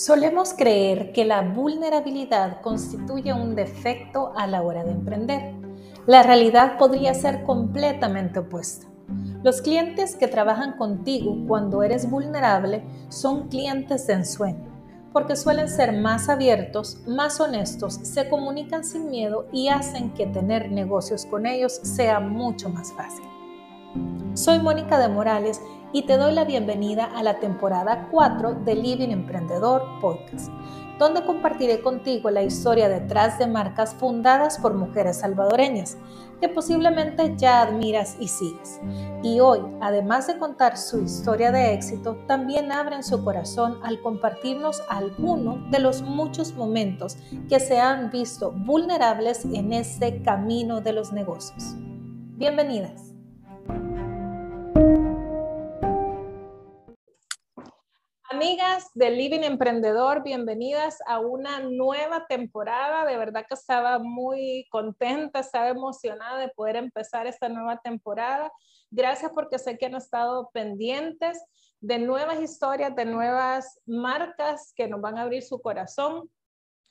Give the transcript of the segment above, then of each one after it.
Solemos creer que la vulnerabilidad constituye un defecto a la hora de emprender. La realidad podría ser completamente opuesta. Los clientes que trabajan contigo cuando eres vulnerable son clientes de ensueño, porque suelen ser más abiertos, más honestos, se comunican sin miedo y hacen que tener negocios con ellos sea mucho más fácil. Soy Mónica de Morales y te doy la bienvenida a la temporada 4 de Living Emprendedor Podcast, donde compartiré contigo la historia detrás de marcas fundadas por mujeres salvadoreñas que posiblemente ya admiras y sigues. Y hoy, además de contar su historia de éxito, también abren su corazón al compartirnos algunos de los muchos momentos que se han visto vulnerables en este camino de los negocios. Bienvenidas. Amigas de Living Emprendedor, bienvenidas a una nueva temporada. De verdad que estaba muy contenta, estaba emocionada de poder empezar esta nueva temporada. Gracias porque sé que han estado pendientes de nuevas historias, de nuevas marcas que nos van a abrir su corazón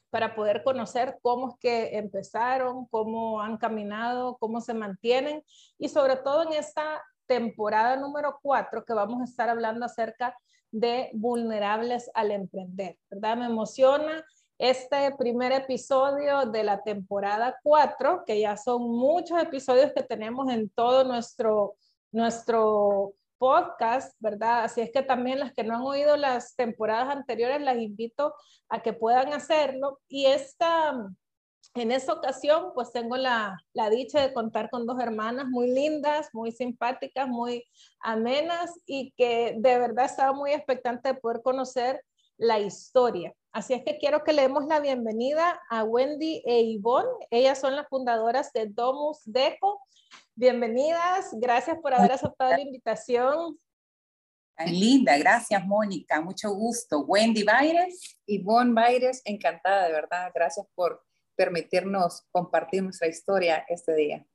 para poder conocer cómo es que empezaron, cómo han caminado, cómo se mantienen y sobre todo en esta temporada número 4 que vamos a estar hablando acerca de vulnerables al emprender, ¿verdad? Me emociona este primer episodio de la temporada 4, que ya son muchos episodios que tenemos en todo nuestro, nuestro podcast, ¿verdad? Así es que también las que no han oído las temporadas anteriores, las invito a que puedan hacerlo. Y esta, en esta ocasión, pues tengo la, la, dicha de contar con dos hermanas muy lindas, muy simpáticas, muy amenas y que de verdad estaba muy expectante de poder conocer la historia. Así es que quiero que le demos la bienvenida a Wendy e Ivonne. Ellas son las fundadoras de Domus Deco. Bienvenidas, gracias por haber aceptado la invitación. linda, gracias Mónica, mucho gusto. Wendy Baires. Ivonne Baires, encantada de verdad, gracias por permitirnos compartir nuestra historia este día.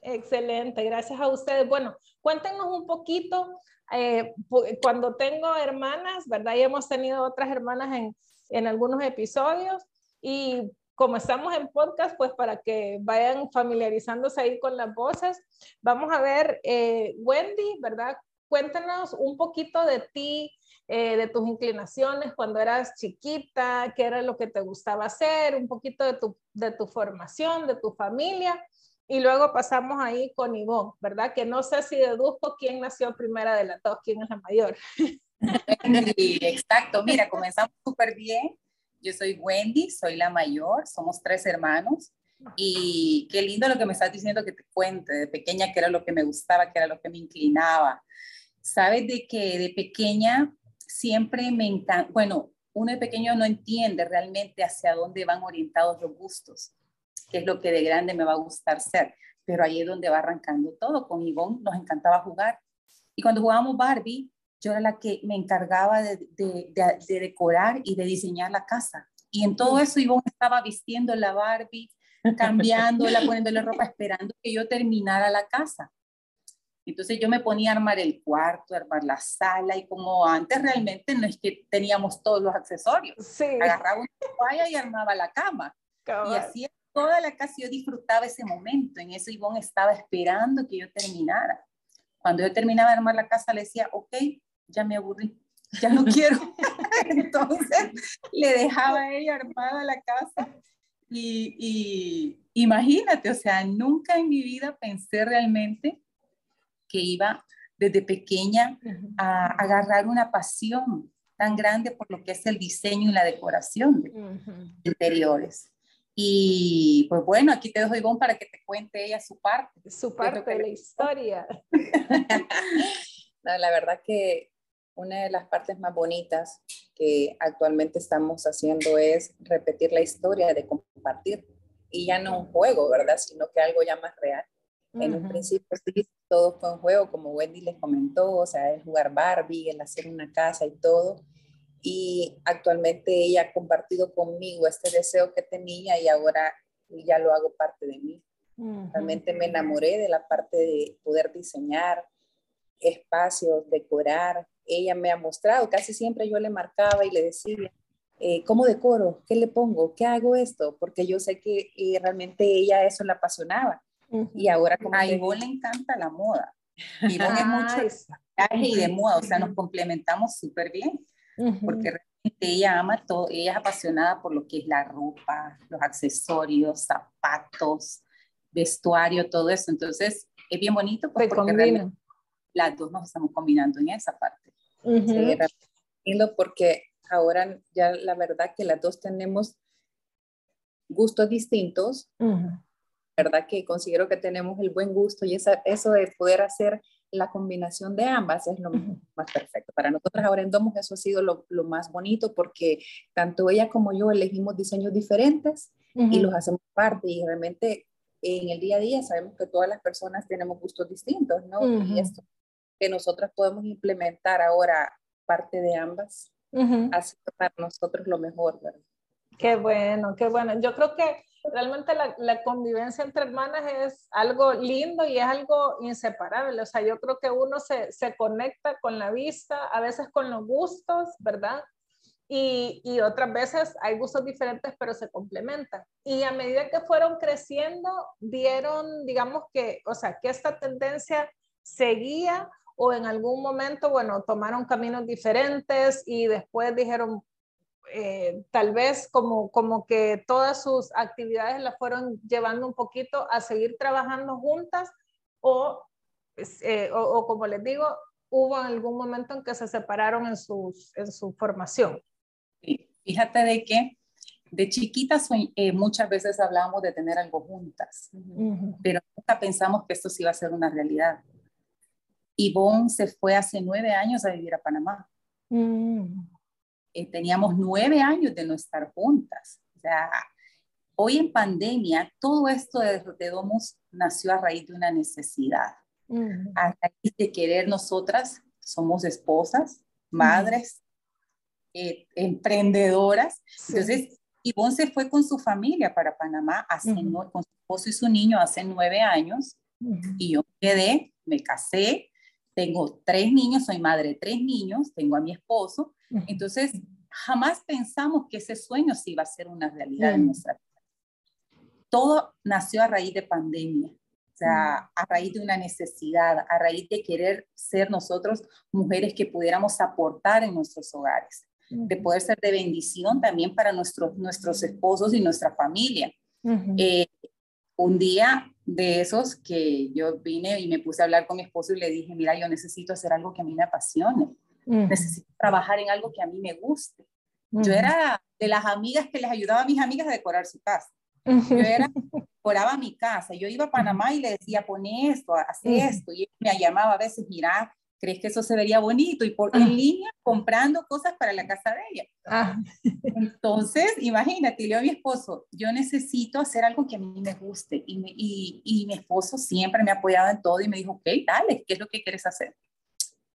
Excelente, gracias a ustedes. Bueno, cuéntenos un poquito, eh, cuando tengo hermanas, ¿verdad? Y hemos tenido otras hermanas en, en algunos episodios y como estamos en podcast, pues para que vayan familiarizándose ahí con las voces, vamos a ver, eh, Wendy, ¿verdad? Cuéntanos un poquito de ti, eh, de tus inclinaciones cuando eras chiquita, qué era lo que te gustaba hacer, un poquito de tu, de tu formación, de tu familia. Y luego pasamos ahí con Ivonne, ¿verdad? Que no sé si deduzco quién nació primera de las dos, quién es la mayor. exacto, mira, comenzamos súper bien. Yo soy Wendy, soy la mayor, somos tres hermanos. Y qué lindo lo que me estás diciendo que te cuente de pequeña, qué era lo que me gustaba, qué era lo que me inclinaba. Sabes de que de pequeña siempre me encanta, bueno, uno de pequeño no entiende realmente hacia dónde van orientados los gustos, qué es lo que de grande me va a gustar ser, pero ahí es donde va arrancando todo. Con Ivonne nos encantaba jugar y cuando jugábamos Barbie, yo era la que me encargaba de, de, decorar y de diseñar la casa. Y en todo eso Ivonne estaba vistiendo la Barbie, cambiándola, poniéndole ropa, esperando que yo terminara la casa. Entonces yo me ponía a armar el cuarto, armar la sala y como antes realmente no es que teníamos todos los accesorios. Agarraba una toalla y armaba la cama. Y así toda la casa yo disfrutaba ese momento. En eso Ivonne estaba esperando que yo terminara. Cuando yo terminaba de armar la casa le decía, ok, ya me aburrí, ya no quiero. Entonces le dejaba a ella armada la casa. Y, y imagínate, o sea, nunca en mi vida pensé realmente que iba desde pequeña a agarrar una pasión tan grande por lo que es el diseño y la decoración de interiores. Y pues bueno, aquí te dejo Ivonne para que te cuente ella su parte. Su parte de la historia. la verdad que una de las partes más bonitas que actualmente estamos haciendo es repetir la historia de compartir. Y ya no un juego, ¿verdad? Sino que algo ya más real. En un principio sí, todo fue un juego, como Wendy les comentó, o sea, el jugar Barbie, el hacer una casa y todo. Y actualmente ella ha compartido conmigo este deseo que tenía y ahora ya lo hago parte de mí. Realmente me enamoré de la parte de poder diseñar espacios, decorar. Ella me ha mostrado, casi siempre yo le marcaba y le decía, eh, ¿cómo decoro? ¿Qué le pongo? ¿Qué hago esto? Porque yo sé que eh, realmente ella eso la apasionaba. Y ahora como... A Ivonne le encanta la moda. Ivonne es mucho de y de moda, o sea, nos complementamos súper bien. Porque realmente ella ama todo, ella es apasionada por lo que es la ropa, los accesorios, zapatos, vestuario, todo eso. Entonces, es bien bonito pues, porque las dos nos estamos combinando en esa parte. lindo porque ahora ya la verdad que las dos tenemos gustos distintos, verdad que considero que tenemos el buen gusto y esa, eso de poder hacer la combinación de ambas es lo más perfecto. Para nosotros ahora en Domus eso ha sido lo, lo, más bonito porque tanto ella como yo elegimos diseños diferentes y los hacemos parte y realmente en el día a día sabemos que todas las personas tenemos gustos distintos, ¿no? Y esto que nosotros podemos implementar ahora parte de ambas, ha sido para nosotros lo mejor, ¿verdad? Qué bueno, qué bueno. Yo creo que realmente la, la, convivencia entre hermanas es algo lindo y es algo inseparable. O sea, yo creo que uno se, se conecta con la vista, a veces con los gustos, ¿verdad? Y, y, otras veces hay gustos diferentes, pero se complementan. Y a medida que fueron creciendo, vieron, digamos que, o sea, que esta tendencia seguía o en algún momento, bueno, tomaron caminos diferentes y después dijeron, eh, tal vez como, como que todas sus actividades las fueron llevando un poquito a seguir trabajando juntas o, eh, o, o, como les digo, hubo algún momento en que se separaron en, sus, en su formación. Fíjate de que de chiquitas eh, muchas veces hablábamos de tener algo juntas, pero nunca pensamos que esto sí iba a ser una realidad. Ivonne se fue hace nueve años a vivir a Panamá. Mm. Eh, teníamos nueve años de no estar juntas. O sea, hoy en pandemia, todo esto de, de Domus nació a raíz de una necesidad. A raíz de querer nosotras, somos esposas, madres, eh, emprendedoras. Entonces, Ivonne se fue con su familia para Panamá, hace con su esposo y su niño hace nueve años, y yo quedé, me casé, tengo tres niños, soy madre de tres niños, tengo a mi esposo, entonces jamás pensamos que ese sueño sí iba a ser una realidad en nuestra vida. Todo nació a raíz de pandemia, o sea, a raíz de una necesidad, a raíz de querer ser nosotros mujeres que pudiéramos aportar en nuestros hogares, de poder ser de bendición también para nuestros, nuestros esposos y nuestra familia. Eh, un día de esos que yo vine y me puse a hablar con mi esposo y le dije, mira, yo necesito hacer algo que a mí me apasione, necesito trabajar en algo que a mí me guste. Yo era de las amigas que les ayudaba a mis amigas a decorar su casa. Yo era, decoraba mi casa. Yo iba a Panamá y le decía, pone esto, hace esto. Y él me llamaba a veces, mira, ¿crees que eso se vería bonito? Y por en línea comprando cosas para la casa de ella. Ah. Entonces, imagínate, le a mi esposo, yo necesito hacer algo que a mí me guste. Y, y, y, mi esposo siempre me ha apoyado en todo y me dijo, ok, dale, ¿qué es lo que quieres hacer?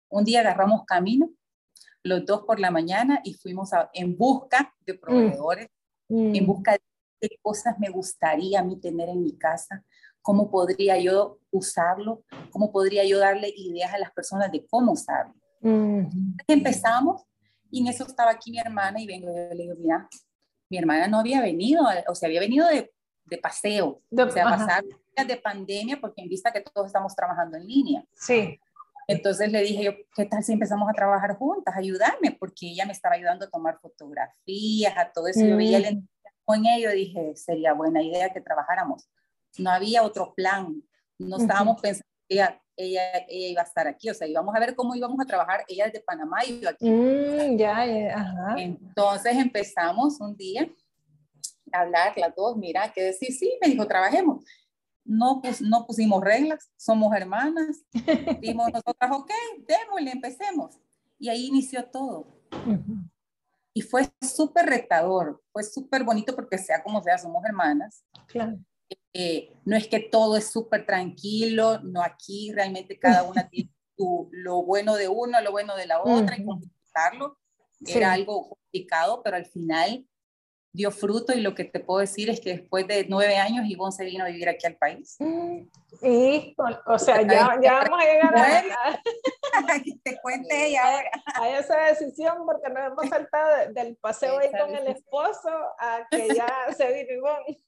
Un día agarramos camino, los dos por la mañana, y fuimos en busca de mm. proveedores, en mm. busca de qué cosas me gustaría a mí tener en mi casa, cómo podría yo usarlo, cómo podría yo darle ideas a las personas de cómo usarlo. Empezamos y en eso estaba aquí mi hermana y vengo y le digo, mira, mi hermana no había venido, o sea, había venido de, de paseo, o sea, pasar días de pandemia porque en vista que todos estamos trabajando en línea. Sí. Entonces le dije yo, ¿qué tal si empezamos a trabajar juntas, ayudarme? Porque ella me estaba ayudando a tomar fotografías, a todo eso. Yo veía el con ello dije, sería buena idea que trabajáramos no había otro plan, no estábamos pensando que ella, ella, ella, iba a estar aquí, o sea, íbamos a ver cómo íbamos a trabajar, ella es de Panamá y yo aquí. Mm, ya, ajá. Entonces empezamos un día a hablar las dos, mira, que decir, sí, me dijo, trabajemos. No, pues, no pusimos reglas, somos hermanas, dimos nosotras, ok, démosle, empecemos. Y ahí inició todo. Y fue súper retador, fue súper bonito porque sea como sea, somos hermanas. Claro. Eh, no es que todo es súper tranquilo, no aquí realmente cada una tiene lo bueno de uno, lo bueno de la otra y complicarlo. Era algo complicado, pero al final dio fruto y lo que te puedo decir es que después de nueve años Ivonne se vino a vivir aquí al país. Y, o sea, ya, ya vamos a llegar a... te cuente ella Hay esa decisión porque nos hemos saltado del paseo ahí con el esposo a que ya se vino y,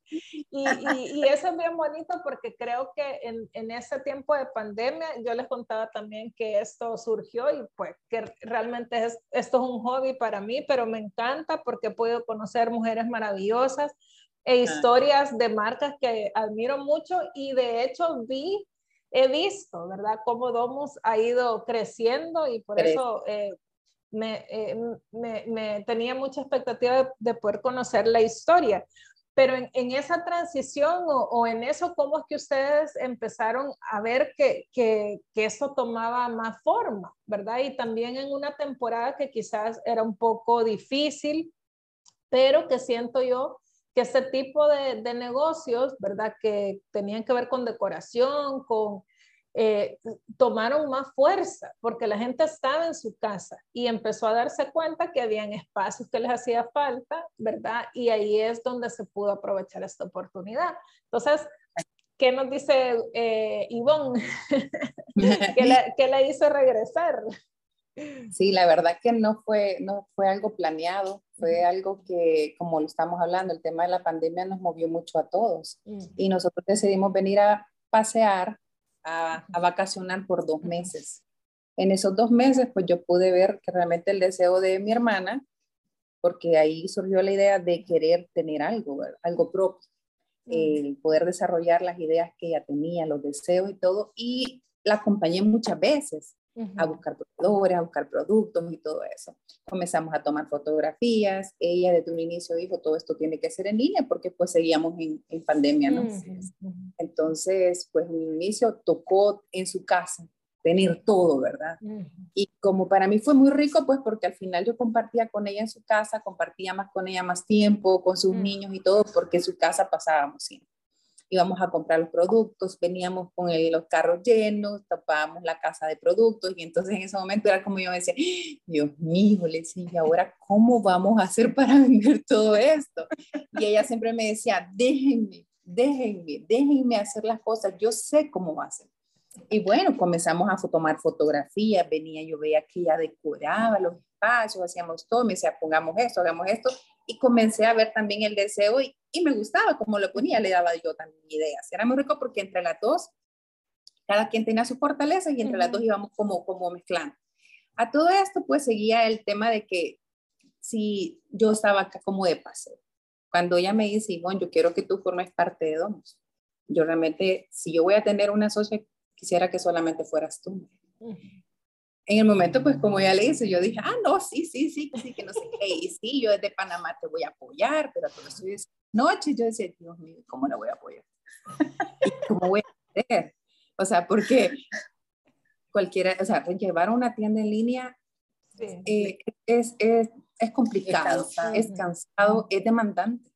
y, y, eso es bien bonito porque creo que en, en ese tiempo de pandemia yo les contaba también que esto surgió y pues que realmente es, esto es un hobby para mí, pero me encanta porque podido conocer mujeres maravillosas e historias de marcas que admiro mucho y de hecho vi, he visto, ¿verdad? Cómo Domus ha ido creciendo y por eso eh, eh, me, me, tenía mucha expectativa de, poder conocer la historia. Pero en, en esa transición o, o, en eso, ¿cómo es que ustedes empezaron a ver que, que, que eso tomaba más forma, ¿verdad? Y también en una temporada que quizás era un poco difícil, pero que siento yo que ese tipo de, de, negocios, ¿verdad? Que tenían que ver con decoración, con... Eh, tomaron más fuerza porque la gente estaba en su casa y empezó a darse cuenta que habían espacios que les hacía falta, ¿verdad? Y ahí es donde se pudo aprovechar esta oportunidad. Entonces, ¿qué nos dice eh, Ivonne? ¿Qué, le, ¿Qué le hizo regresar? Sí, la verdad que no fue, no fue algo planeado, fue algo que, como lo estamos hablando, el tema de la pandemia nos movió mucho a todos. Y nosotros decidimos venir a pasear, a, a, vacacionar por dos meses. En esos dos meses, pues yo pude ver que realmente el deseo de mi hermana, porque ahí surgió la idea de querer tener algo, algo propio, el poder desarrollar las ideas que ella tenía, los deseos y todo, y la acompañé muchas veces a buscar proveedores, a buscar productos y todo eso. Comenzamos a tomar fotografías. Ella desde un inicio dijo, todo esto tiene que ser en línea porque pues seguíamos en, en pandemia, ¿no? Entonces, pues un inicio tocó en su casa tener todo, ¿verdad? Y como para mí fue muy rico, pues porque al final yo compartía con ella en su casa, compartía más con ella más tiempo, con sus niños y todo, porque en su casa pasábamos siempre íbamos a comprar los productos, veníamos con los carros llenos, tapábamos la casa de productos y entonces en ese momento era como yo me decía, Dios mío, le decía, ahora cómo vamos a hacer para vender todo esto? Y ella siempre me decía, déjenme, déjenme, déjenme hacer las cosas, yo sé cómo va a ser. Y bueno, comenzamos a tomar fotografías, venía, yo veía que ella decoraba los espacios, hacíamos todo, me decía, pongamos esto, hagamos esto, y comencé a ver también el deseo y, y me gustaba como lo ponía, le daba yo también ideas. Era muy rico porque entre las dos, cada quien tenía su fortaleza y entre las dos íbamos como, como mezclando. A todo esto pues seguía el tema de que si yo estaba acá como de paseo, cuando ella me dice, bueno, yo quiero que tú formes parte de Domus, yo realmente, si yo voy a tener una socia, quisiera que solamente fueras tú en el momento, pues como ya le hice, yo dije, ah, no, sí, sí, sí, sí, que no sé qué, y sí, yo desde Panamá te voy a apoyar, pero todo eso es noche, yo decía, Dios mío, ¿cómo no voy a apoyar? ¿Cómo voy a hacer? O sea, porque cualquiera, o sea, llevar una tienda en línea eh, es, es, es, complicado, es cansado, es demandante.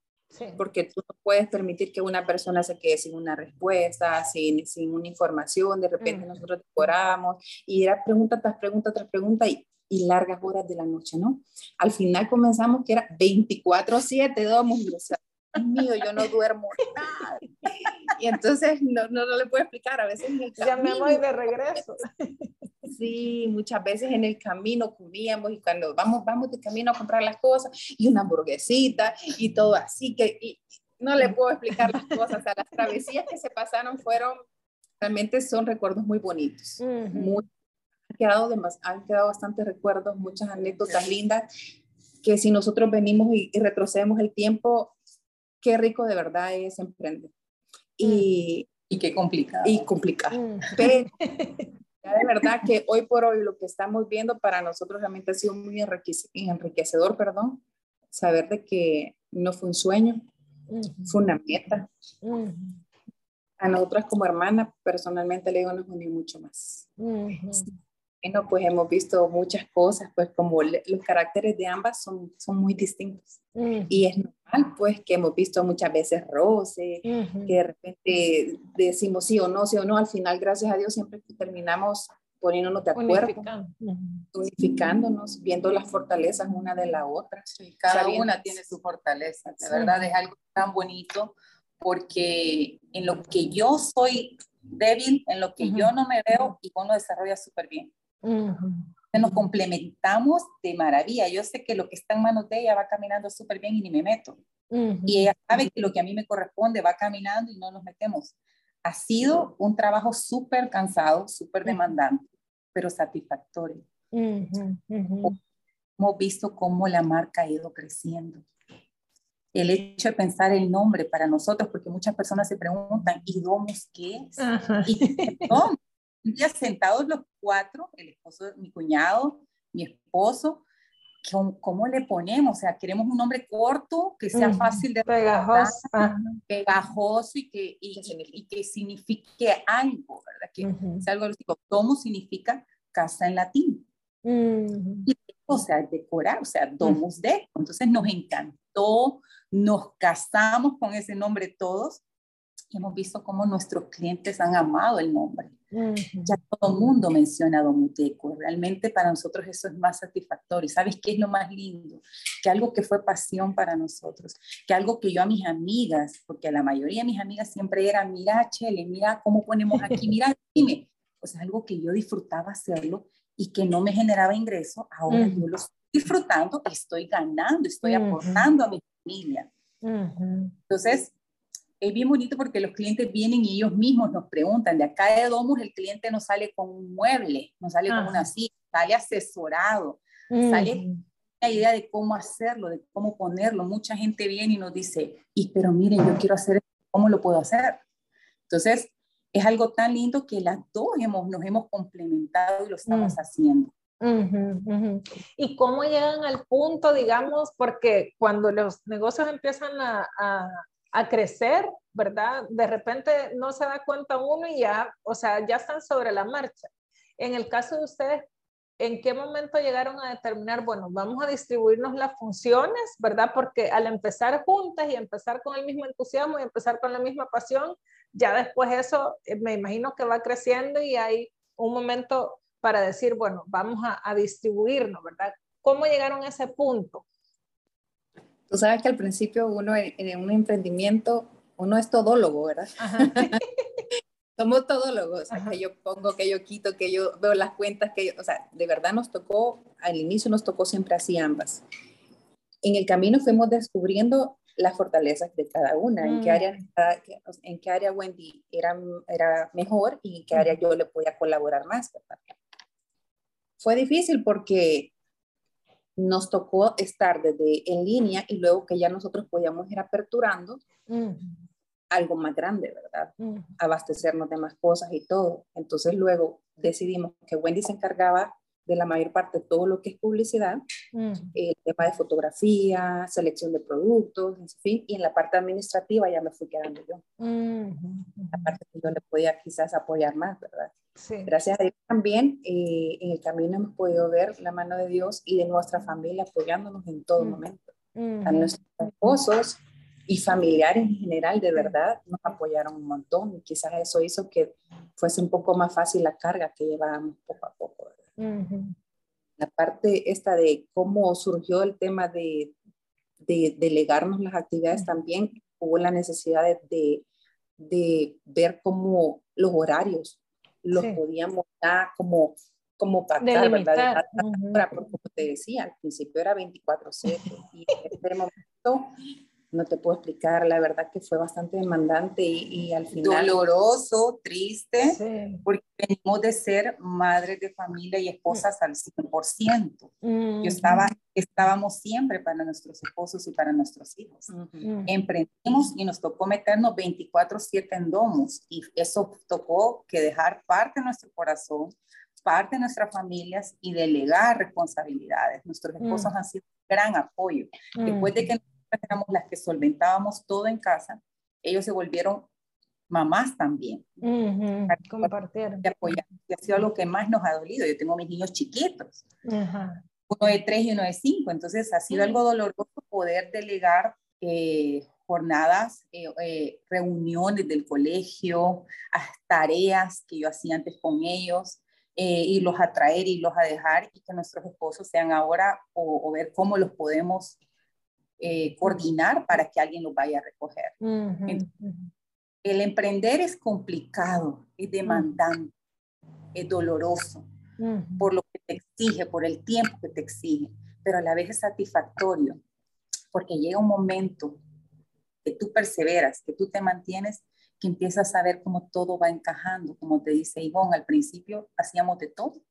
Porque tú no puedes permitir que una persona se quede sin una respuesta, sin, sin una información, de repente nosotros decoramos y era pregunta tras pregunta tras pregunta y, y, largas horas de la noche, ¿no? Al final comenzamos que era 24/7, damos, o sea, mío, yo no duermo nada. Y entonces no, no, no le puedo explicar, a veces Ya me voy de regreso. Sí, muchas veces en el camino comíamos y cuando vamos, vamos de camino a comprar las cosas y una hamburguesita y todo así que no le puedo explicar las cosas. las travesías que se pasaron fueron, realmente son recuerdos muy bonitos. muy, han, quedado han quedado bastantes recuerdos, muchas anécdotas lindas que si nosotros venimos y, retrocedemos el tiempo, qué rico de verdad es emprender. Y, y qué complicado. Y complicado. Pero de verdad que hoy por hoy lo que estamos viendo para nosotros realmente ha sido muy enriquecedor, perdón, saber de que no fue un sueño, fue una meta. A nosotras como hermana, personalmente le digo, nos unió mucho más. Bueno, pues hemos visto muchas cosas, pues como los caracteres de ambas son, son muy distintos. Y es normal, pues, que hemos visto muchas veces roce, que de repente decimos sí o no, sí o no, al final, gracias a Dios, siempre terminamos poniéndonos de acuerdo, unificándonos, viendo las fortalezas una de la otra. cada una tiene su fortaleza, de verdad es algo tan bonito porque en lo que yo soy débil, en lo que yo no me veo, y uno desarrolla súper bien. Nos complementamos de maravilla. Yo sé que lo que está en manos de ella va caminando súper bien y ni me meto. Y ella sabe que lo que a mí me corresponde va caminando y no nos metemos. Ha sido un trabajo súper cansado, súper demandante, pero satisfactorio. Hemos visto cómo la marca ha ido creciendo. El hecho de pensar el nombre para nosotros, porque muchas personas se preguntan, ¿y Domus qué es? ¿Y Un día sentados los cuatro, el esposo, mi cuñado, mi esposo, ¿cómo, le ponemos? O sea, queremos un nombre corto, que sea fácil de pegajoso, pegajoso y que, y, que signifique algo, ¿verdad? Que sea algo Domo significa casa en latín. o sea, decorar, o sea, domus de. Entonces nos encantó, nos casamos con ese nombre todos hemos visto cómo nuestros clientes han amado el nombre. Ya todo el mundo menciona Domuteco. Realmente para nosotros eso es más satisfactorio. ¿Sabes qué es lo más lindo? Que algo que fue pasión para nosotros, que algo que yo a mis amigas, porque a la mayoría de mis amigas siempre era, mira, Chele, mira cómo ponemos aquí, mira, dime. Pues algo que yo disfrutaba hacerlo y que no me generaba ingreso, ahora yo lo estoy disfrutando, estoy ganando, estoy aportando a mi familia. Entonces, es bien bonito porque los clientes vienen y ellos mismos nos preguntan, de acá de Domus el cliente no sale con un mueble, no sale con una silla, sale asesorado, sale la idea de cómo hacerlo, de cómo ponerlo. Mucha gente viene y nos dice, y pero miren, yo quiero hacer ¿cómo lo puedo hacer? Entonces, es algo tan lindo que las dos hemos, nos hemos complementado y lo estamos haciendo. ¿Y cómo llegan al punto, digamos, porque cuando los negocios empiezan a, a crecer, ¿verdad? De repente no se da cuenta uno y ya, o sea, ya están sobre la marcha. En el caso de ustedes, ¿en qué momento llegaron a determinar, bueno, vamos a distribuirnos las funciones, ¿verdad? Porque al empezar juntas y empezar con el mismo entusiasmo y empezar con la misma pasión, ya después eso eh, me imagino que va creciendo y hay un momento para decir, bueno, vamos a, a distribuirnos, ¿verdad? ¿Cómo llegaron a ese punto? Tú sabes que al principio uno en, un emprendimiento, uno es todólogo, ¿verdad? Somos todólogos, o sea, que yo pongo, que yo quito, que yo veo las cuentas, que yo, o sea, de verdad nos tocó, al inicio nos tocó siempre así ambas. En el camino fuimos descubriendo las fortalezas de cada una, en, qué mm. área, en qué área Wendy era, era mejor y en qué área yo le podía colaborar más. ¿verdad? Fue difícil porque nos tocó estar desde en línea y luego que ya nosotros podíamos ir aperturando algo más grande, ¿verdad? Abastecernos de más cosas y todo. Entonces luego decidimos que Wendy se encargaba de la mayor parte de todo lo que es publicidad, el tema de fotografía, selección de productos, en fin, y en la parte administrativa ya me fui quedando yo. La parte que yo le podía quizás apoyar más, ¿verdad? Gracias a Dios también eh, en el camino hemos podido ver la mano de Dios y de nuestra familia apoyándonos en todo momento. A nuestros esposos y familiares en general, de verdad, nos apoyaron un montón y quizás eso hizo que fuese un poco más fácil la carga que llevábamos poco a poco. La parte esta de cómo surgió el tema de, de delegarnos las actividades también, hubo la necesidad de, de, ver cómo los horarios los podíamos dar como como pactar, ¿verdad? Porque como te decía, al principio era 24/7 y en este momento no te puedo explicar, la verdad que fue bastante demandante y, al final... Doloroso, triste, porque venimos de ser madres de familia y esposas al 100%. Yo estaba, estábamos siempre para nuestros esposos y para nuestros hijos. Emprendimos y nos tocó meternos 24/7 en domos y eso tocó que dejar parte de nuestro corazón, parte de nuestras familias y delegar responsabilidades. Nuestros esposos han sido un gran apoyo. Después de que éramos las que solventábamos todo en casa, ellos se volvieron mamás también. Compartieron. Y ha sido algo que más nos ha dolido. Yo tengo mis niños chiquitos, uno de tres y uno de cinco, entonces ha sido algo doloroso poder delegar eh, jornadas, eh, eh, reuniones del colegio, tareas que yo hacía antes con ellos. y los a traer y los a dejar y que nuestros esposos sean ahora o, o ver cómo los podemos eh, coordinar para que alguien lo vaya a recoger. El emprender es complicado, es demandante, es doloroso, por lo que te exige, por el tiempo que te exige, pero a la vez es satisfactorio, porque llega un momento que tú perseveras, que tú te mantienes, que empiezas a ver cómo todo va encajando, como te dice Ivonne, al principio hacíamos de todo,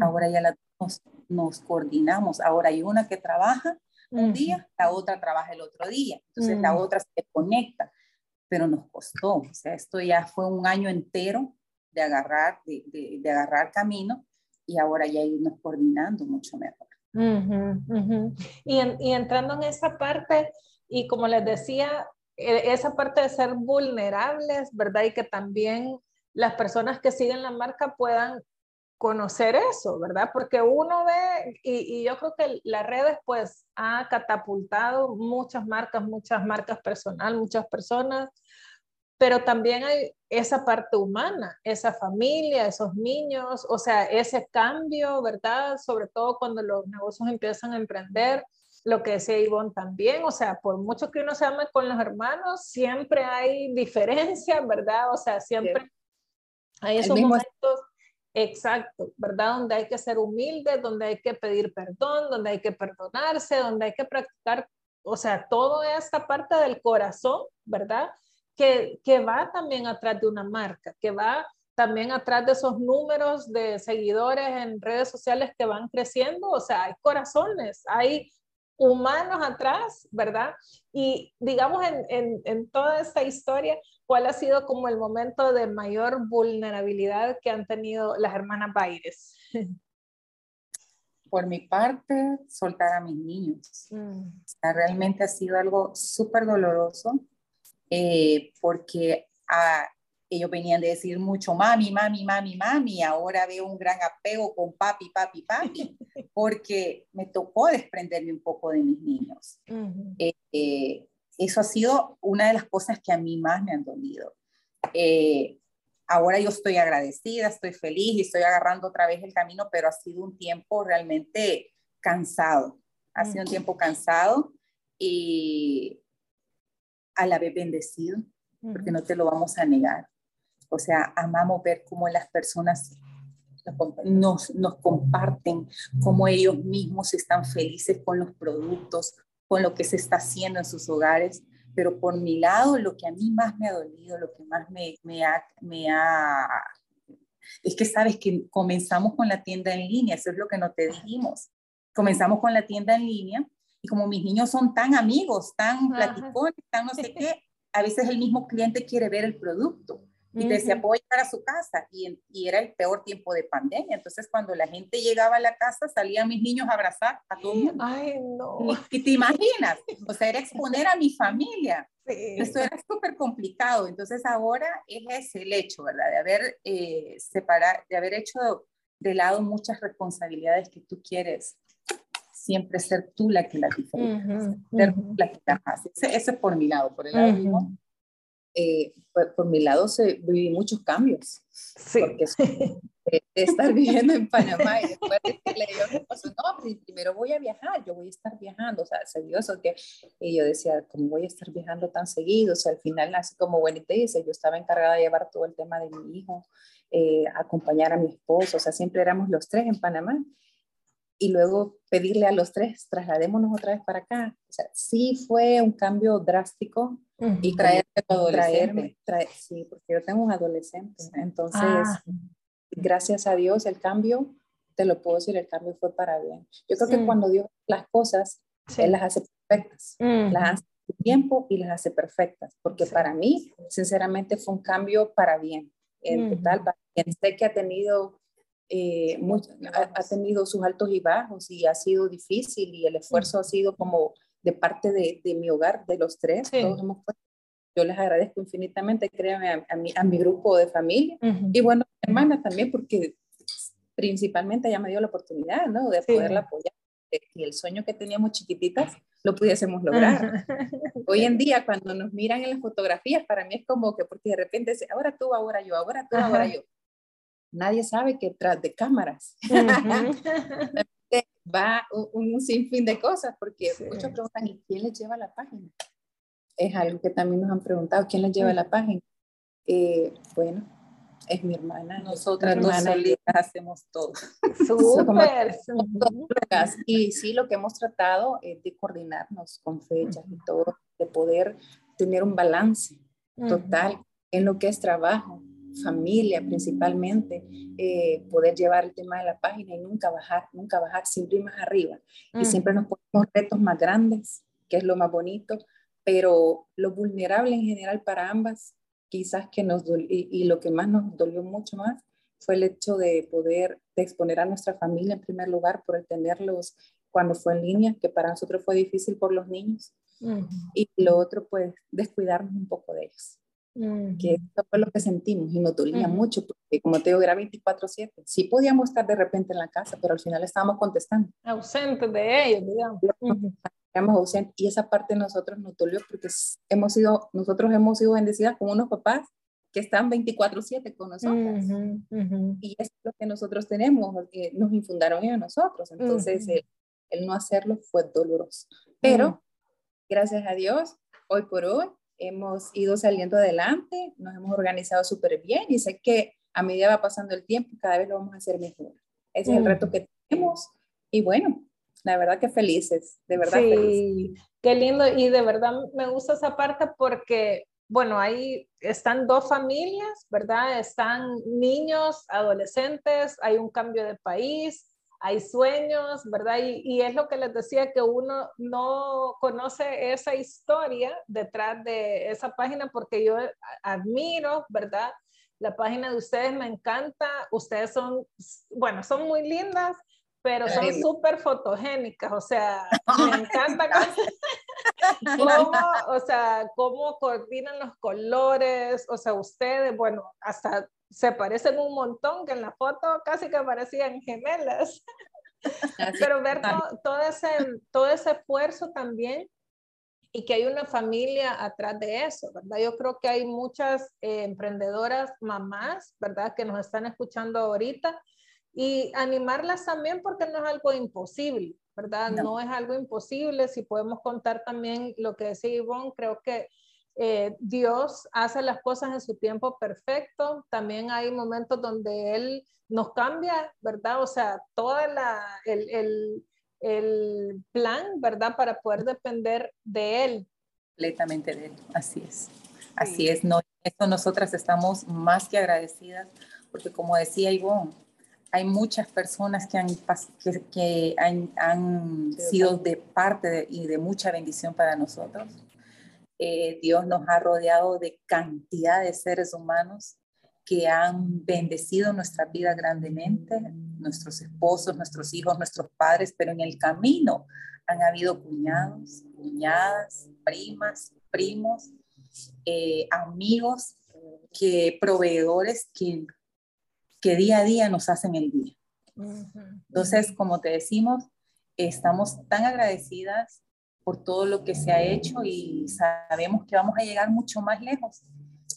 ahora ya la, nos, coordinamos, ahora hay una que trabaja un día, la otra trabaja el otro día, entonces la otra se conecta, pero nos costó, o sea, esto ya fue un año entero de agarrar, de, de, agarrar camino y ahora ya irnos coordinando mucho mejor. Y, y, entrando en esa parte, y como les decía, e, esa parte de ser vulnerables, ¿verdad? Y que también las personas que siguen la marca puedan conocer eso, ¿verdad? Porque uno ve, y, y, yo creo que las redes pues ha catapultado muchas marcas, muchas marcas personal, muchas personas pero también hay esa parte humana, esa familia, esos niños, o sea, ese cambio, ¿verdad? Sobre todo cuando los negocios empiezan a emprender, lo que decía Ivonne también, o sea, por mucho que uno se ame con los hermanos, siempre hay diferencias, ¿verdad? O sea, siempre hay esos momentos, exacto, ¿verdad? Donde hay que ser humilde, donde hay que pedir perdón, donde hay que perdonarse, donde hay que practicar, o sea, toda esta parte del corazón, ¿verdad? que, va también atrás de una marca, que va también atrás de esos números de seguidores en redes sociales que van creciendo, o sea, hay corazones, hay humanos atrás, ¿verdad? Y digamos en, en, toda esta historia, ¿cuál ha sido como el momento de mayor vulnerabilidad que han tenido las hermanas Baires? Por mi parte, soltar a mis niños. Mm. realmente ha sido algo súper doloroso eh, porque ah, ellos venían de decir mucho mami, mami, mami, mami, ahora veo un gran apego con papi, papi, papi, porque me tocó desprenderme un poco de mis niños. Eh, eh, eso ha sido una de las cosas que a mí más me han dolido. ahora yo estoy agradecida, estoy feliz y estoy agarrando otra vez el camino, pero ha sido un tiempo realmente cansado. Ha sido un tiempo cansado y a la vez bendecido, porque no te lo vamos a negar. O sea, amamos ver cómo las personas nos, nos comparten, cómo ellos mismos están felices con los productos, con lo que se está haciendo en sus hogares. Pero por mi lado, lo que a mí más me ha dolido, lo que más me, me, ha, me ha... Es que sabes que comenzamos con la tienda en línea, eso es lo que no te dijimos. Comenzamos con la tienda en línea y como mis niños son tan amigos, tan platicones, tan no sé qué, a veces el mismo cliente quiere ver el producto y te decía, puedo llegar a su casa. Y, y, era el peor tiempo de pandemia. Entonces, cuando la gente llegaba a la casa, salían mis niños a abrazar a todo el mundo. Ay, no. Y, te imaginas, o sea, era exponer a mi familia. Esto era súper complicado. Entonces, ahora es ese el hecho, ¿verdad? De haber eh, separado, de haber hecho de lado muchas responsabilidades que tú quieres siempre ser tú la que la diferencia, ser la que la hace. Ese, es por mi lado, por el lado mío. Eh, por, mi lado se viví muchos cambios. Sí. Porque de, estar viviendo en Panamá y después decirle yo, no, pues, primero voy a viajar, yo voy a estar viajando, o sea, se vio eso que, y yo decía, ¿cómo voy a estar viajando tan seguido? O sea, al final, así como Wendy te dice, yo estaba encargada de llevar todo el tema de mi hijo, eh, acompañar a mi esposo, o sea, siempre éramos los tres en Panamá y luego pedirle a los tres, trasladémonos otra vez para acá. O sea, sí fue un cambio drástico. Y traerme traerme, sí, porque yo tengo un adolescente. Entonces, ah. gracias a Dios, el cambio, te lo puedo decir, el cambio fue para bien. Yo creo que cuando Dios las cosas, Él las hace perfectas. Las hace tiempo y las hace perfectas. Porque para mí, sinceramente, fue un cambio para bien. En total, para quien sé que ha tenido eh, ha, tenido sus altos y bajos y ha sido difícil y el esfuerzo ha sido como de parte de, de mi hogar, de los tres. yo les agradezco infinitamente, créanme, a, mi, a mi grupo de familia y bueno, hermana también, porque principalmente ella me dio la oportunidad, ¿no? De poderla apoyar y el sueño que teníamos chiquititas lo pudiésemos lograr. Hoy en día, cuando nos miran en las fotografías, para mí es como que, porque de repente, ahora tú, ahora yo, ahora tú, ahora yo nadie sabe que tras de cámaras va un, sinfín de cosas, porque muchos preguntan, ¿y quién les lleva la página? Es algo que también nos han preguntado, ¿quién les lleva la página? Eh, bueno, Es mi hermana. Nosotras dos solitas hacemos todo. Súper. y sí, lo que hemos tratado es de coordinarnos con fechas y todo, de poder tener un balance total en lo que es trabajo, familia principalmente, eh, poder llevar el tema de la página y nunca bajar, nunca bajar, siempre ir más arriba. Y siempre nos ponemos retos más grandes, que es lo más bonito, pero lo vulnerable en general para ambas, quizás que nos y, y, lo que más nos dolió mucho más fue el hecho de poder de exponer a nuestra familia en primer lugar por tenerlos cuando fue en línea, que para nosotros fue difícil por los niños. Y lo otro, pues, descuidarnos un poco de ellos. Que eso fue lo que sentimos y nos dolía mucho, porque como te digo, era 24/7. Sí podíamos estar de repente en la casa, pero al final estábamos contestando. Ausentes de ellos, digamos. Ausentes y esa parte de nosotros nos dolió porque hemos sido, nosotros hemos sido bendecidas con unos papás que están 24/7 con nosotros. Y eso es lo que nosotros tenemos, que nos infundaron ellos nosotros. Entonces, el, el, no hacerlo fue doloroso. Pero, gracias a Dios, hoy por hoy, hemos ido saliendo adelante, nos hemos organizado súper bien y sé que a medida va pasando el tiempo, cada vez lo vamos a hacer mejor. Ese es el reto que tenemos y bueno, la verdad que felices, de verdad. Sí, qué lindo y de verdad me gusta esa parte porque, bueno, ahí están dos familias, ¿verdad? Están niños, adolescentes, hay un cambio de país, hay sueños, ¿verdad? Y, es lo que les decía, que uno no conoce esa historia detrás de esa página porque yo admiro, ¿verdad? La página de ustedes me encanta, ustedes son, bueno, son muy lindas, pero son súper fotogénicas, o sea, me encanta cómo, o sea, cómo coordinan los colores, o sea, ustedes, bueno, hasta se parecen un montón, que en la foto casi que parecían gemelas. Pero ver todo, ese, todo ese esfuerzo también y que hay una familia atrás de eso, ¿verdad? Yo creo que hay muchas eh, emprendedoras, mamás, ¿verdad? Que nos están escuchando ahorita y animarlas también porque no es algo imposible, ¿verdad? No, no es algo imposible. Si podemos contar también lo que decía Ivonne, creo que eh, Dios hace las cosas en su tiempo perfecto. También hay momentos donde Él nos cambia, ¿verdad? O sea, todo el, el, plan, ¿verdad? Para poder depender de Él. Completamente de Él, así es. Así es, no, eso nosotras estamos más que agradecidas, porque como decía Ivonne, hay muchas personas que han, que, que han, han sido de parte y de mucha bendición para nosotros eh, Dios nos ha rodeado de cantidad de seres humanos que han bendecido nuestra vida grandemente, nuestros esposos, nuestros hijos, nuestros padres, pero en el camino han habido cuñados, cuñadas, primas, primos, eh, amigos, que proveedores que, que día a día nos hacen el día. Entonces, como te decimos, estamos tan agradecidas por todo lo que se ha hecho y sabemos que vamos a llegar mucho más lejos.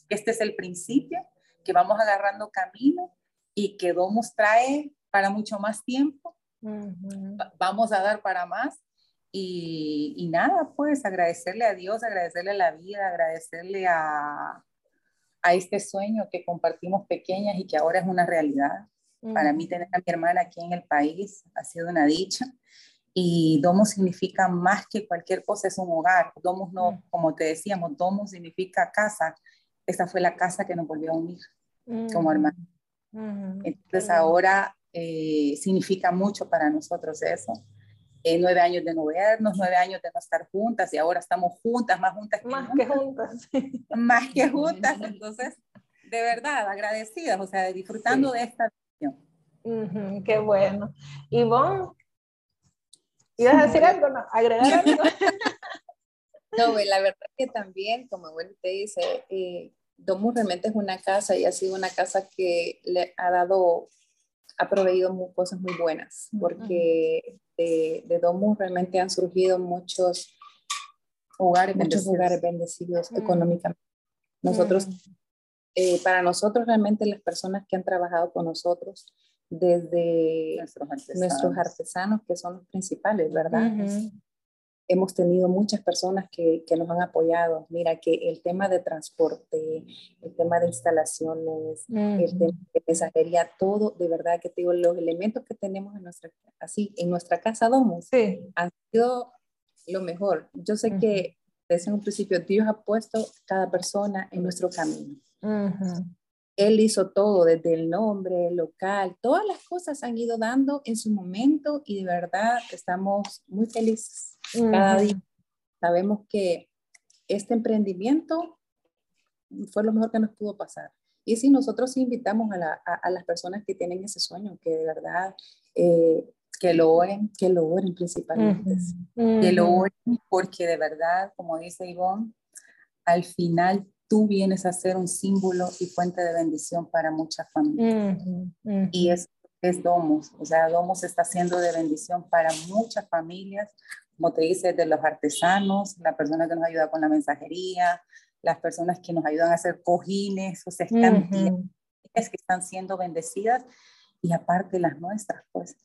Este es el principio, que vamos agarrando camino y que Domus trae para mucho más tiempo. Vamos a dar para más y, y, nada, pues agradecerle a Dios, agradecerle a la vida, agradecerle a, a este sueño que compartimos pequeñas y que ahora es una realidad. Para mí tener a mi hermana aquí en el país ha sido una dicha y domo significa más que cualquier cosa, es un hogar. Domus no, mm. como te decíamos, domo significa casa. Esa fue la casa que nos volvió a unir como mm. hermanos. Entonces ahora eh, significa mucho para nosotros eso. Eh, nueve años de no vernos, nueve años de no estar juntas y ahora estamos juntas, más juntas que Más que juntas. más que juntas. Entonces, de verdad, agradecidas, o sea, disfrutando de esta visión. qué bueno. Ivonne, ¿Ibas a decir algo? No, agregar algo. No, la verdad que también, como bueno te dice, eh, Domus realmente es una casa y ha sido una casa que le ha dado, ha proveído cosas muy buenas, porque de, de, Domus realmente han surgido muchos hogares, muchos bendecidos. bendecidos mm. económicamente. Nosotros, mm. eh, para nosotros realmente las personas que han trabajado con nosotros, desde nuestros artesanos. que son los principales, ¿verdad? hemos tenido muchas personas que, que, nos han apoyado. Mira, que el tema de transporte, el tema de instalaciones, el tema de mensajería, todo, de verdad que te digo, los elementos que tenemos en nuestra, así, en nuestra casa Domus han sido lo mejor. Yo sé que desde un principio Dios ha puesto cada persona en nuestro camino. Él hizo todo, desde el nombre, el local, todas las cosas han ido dando en su momento y de verdad estamos muy felices cada día. Sabemos que este emprendimiento fue lo mejor que nos pudo pasar. Y si nosotros invitamos a, las personas que tienen ese sueño, que de verdad, eh, que lo oren, que lo oren principalmente. Que lo oren porque de verdad, como dice Ivonne, al final tú vienes a ser un símbolo y fuente de bendición para muchas familias. Y eso es Domos, o sea, Domos está siendo de bendición para muchas familias, como te dice, de los artesanos, la persona que nos ayuda con la mensajería, las personas que nos ayudan a hacer cojines, o sea, están que están siendo bendecidas y aparte las nuestras, pues.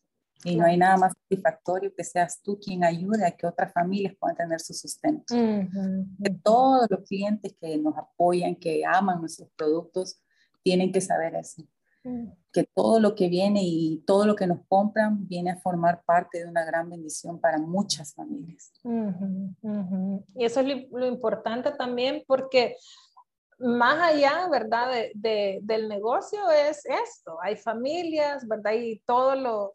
Y no hay nada más satisfactorio que seas tú quien ayude a que otras familias puedan tener su sustento. que todos los clientes que nos apoyan, que aman nuestros productos, tienen que saber eso. Mm. Que todo lo que viene y todo lo que nos compran viene a formar parte de una gran bendición para muchas familias. Y eso es lo, importante también porque más allá, ¿verdad? De, del negocio es esto. Hay familias, ¿verdad? Y todo lo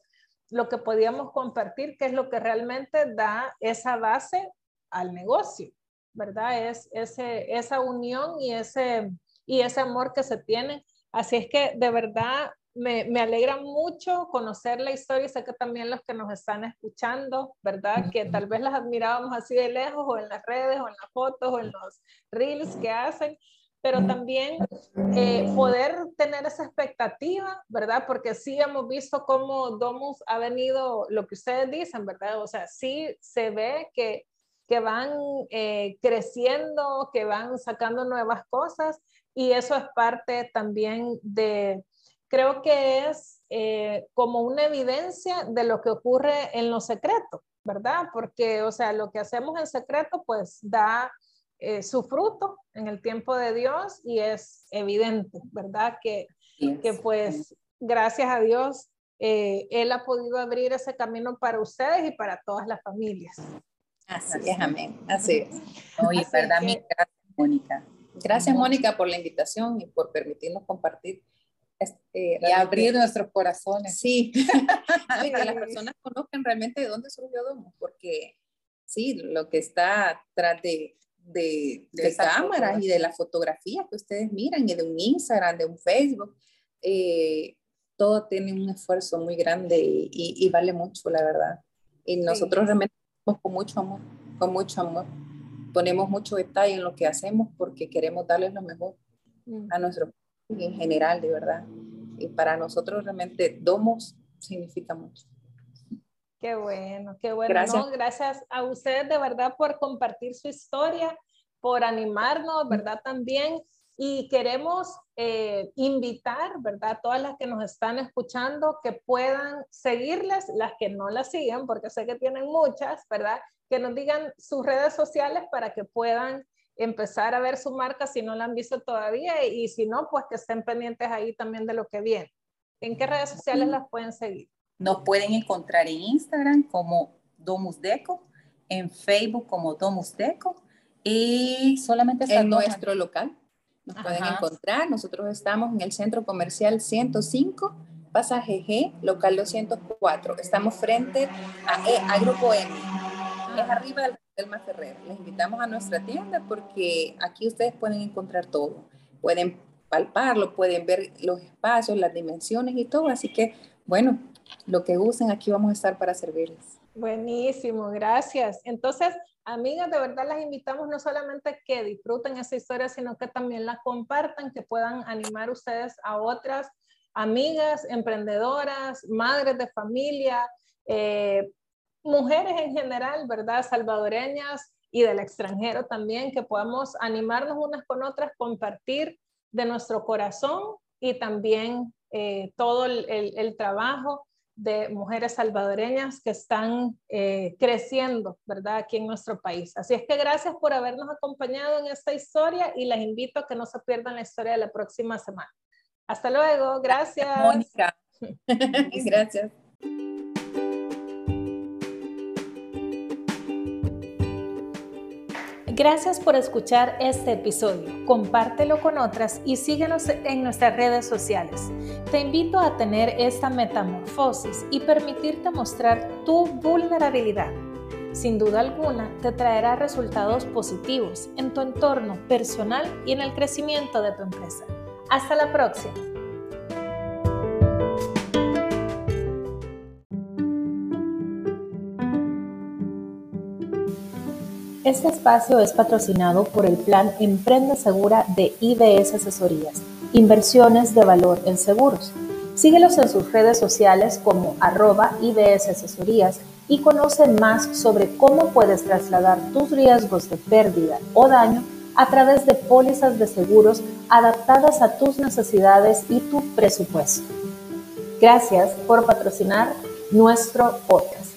lo que podíamos compartir, que es lo que realmente da esa base al negocio, ¿verdad? Es ese, esa unión y ese, y ese amor que se tiene. Así es que de verdad me, me, alegra mucho conocer la historia y sé que también los que nos están escuchando, ¿verdad? Que tal vez las admirábamos así de lejos o en las redes o en las fotos o en los reels que hacen, pero también eh, poder tener esa expectativa, ¿verdad? Porque sí hemos visto cómo Domus ha venido, lo que ustedes dicen, ¿verdad? O sea, sí se ve que, que van eh, creciendo, que van sacando nuevas cosas y eso es parte también de, creo que es eh, como una evidencia de lo que ocurre en lo secreto, ¿verdad? Porque, o sea, lo que hacemos en secreto pues da eh, su fruto en el tiempo de Dios y es evidente, ¿verdad? Que, que pues gracias a Dios eh, Él ha podido abrir ese camino para ustedes y para todas las familias. Así es, amén. Así es. Oye, verdad, gracias, Mónica. Gracias, Mónica, por la invitación y por permitirnos compartir. Este, y abrir nuestros corazones. Sí, que las personas conozcan realmente de dónde surgió Domo, porque sí, lo que está tras de de, de, cámaras y de las fotografías que ustedes miran y de un Instagram, de un Facebook. Eh, todo tiene un esfuerzo muy grande y, y, vale mucho, la verdad. Y nosotros realmente con mucho amor, con mucho amor. Ponemos mucho detalle en lo que hacemos porque queremos darles lo mejor mm. a nuestros en general, de verdad. Y para nosotros realmente Domos significa mucho. Qué bueno, qué bueno. Gracias. gracias a ustedes de verdad por compartir su historia, por animarnos, ¿verdad? También. Y queremos eh, invitar, ¿verdad? Todas las que nos están escuchando que puedan seguirles, las que no las siguen, porque sé que tienen muchas, ¿verdad? Que nos digan sus redes sociales para que puedan empezar a ver su marca si no la han visto todavía y si no, pues que estén pendientes ahí también de lo que viene. ¿En qué redes sociales las pueden seguir? Nos pueden encontrar en Instagram como Domus Deco, en Facebook como Domus Deco y solamente en nuestro local. Nos pueden encontrar. Nosotros estamos en el Centro Comercial 105, pasaje G, local 204. Estamos frente a, e, Grupo M. Es arriba del, del Ferrer. Les invitamos a nuestra tienda porque aquí ustedes pueden encontrar todo. Pueden palparlo, pueden ver los espacios, las dimensiones y todo. Así que, bueno, lo que usen, aquí vamos a estar para servirles. Buenísimo, gracias. Entonces, amigas, de verdad las invitamos no solamente que disfruten esa historia, sino que también la compartan, que puedan animar ustedes a otras amigas, emprendedoras, madres de familia, eh, mujeres en general, ¿verdad? Salvadoreñas y del extranjero también, que podamos animarnos unas con otras, compartir de nuestro corazón y también eh, todo el trabajo de mujeres salvadoreñas que están eh, creciendo, ¿verdad? Aquí en nuestro país. Así es que gracias por habernos acompañado en esta historia y les invito a que no se pierdan la historia de la próxima semana. Hasta luego, gracias. Mónica. gracias. Gracias por escuchar este episodio. Compártelo con otras y síguenos en nuestras redes sociales. Te invito a tener esta metamorfosis y permitirte mostrar tu vulnerabilidad. Sin duda alguna, te traerá resultados positivos en tu entorno personal y en el crecimiento de tu empresa. Hasta la próxima. Este espacio es patrocinado por el Plan Emprende Segura de IBS Asesorías, Inversiones de Valor en Seguros. Síguelos en sus redes sociales como arroba IBS Asesorías y conoce más sobre cómo puedes trasladar tus riesgos de pérdida o daño a través de pólizas de seguros adaptadas a tus necesidades y tu presupuesto. Gracias por patrocinar nuestro podcast.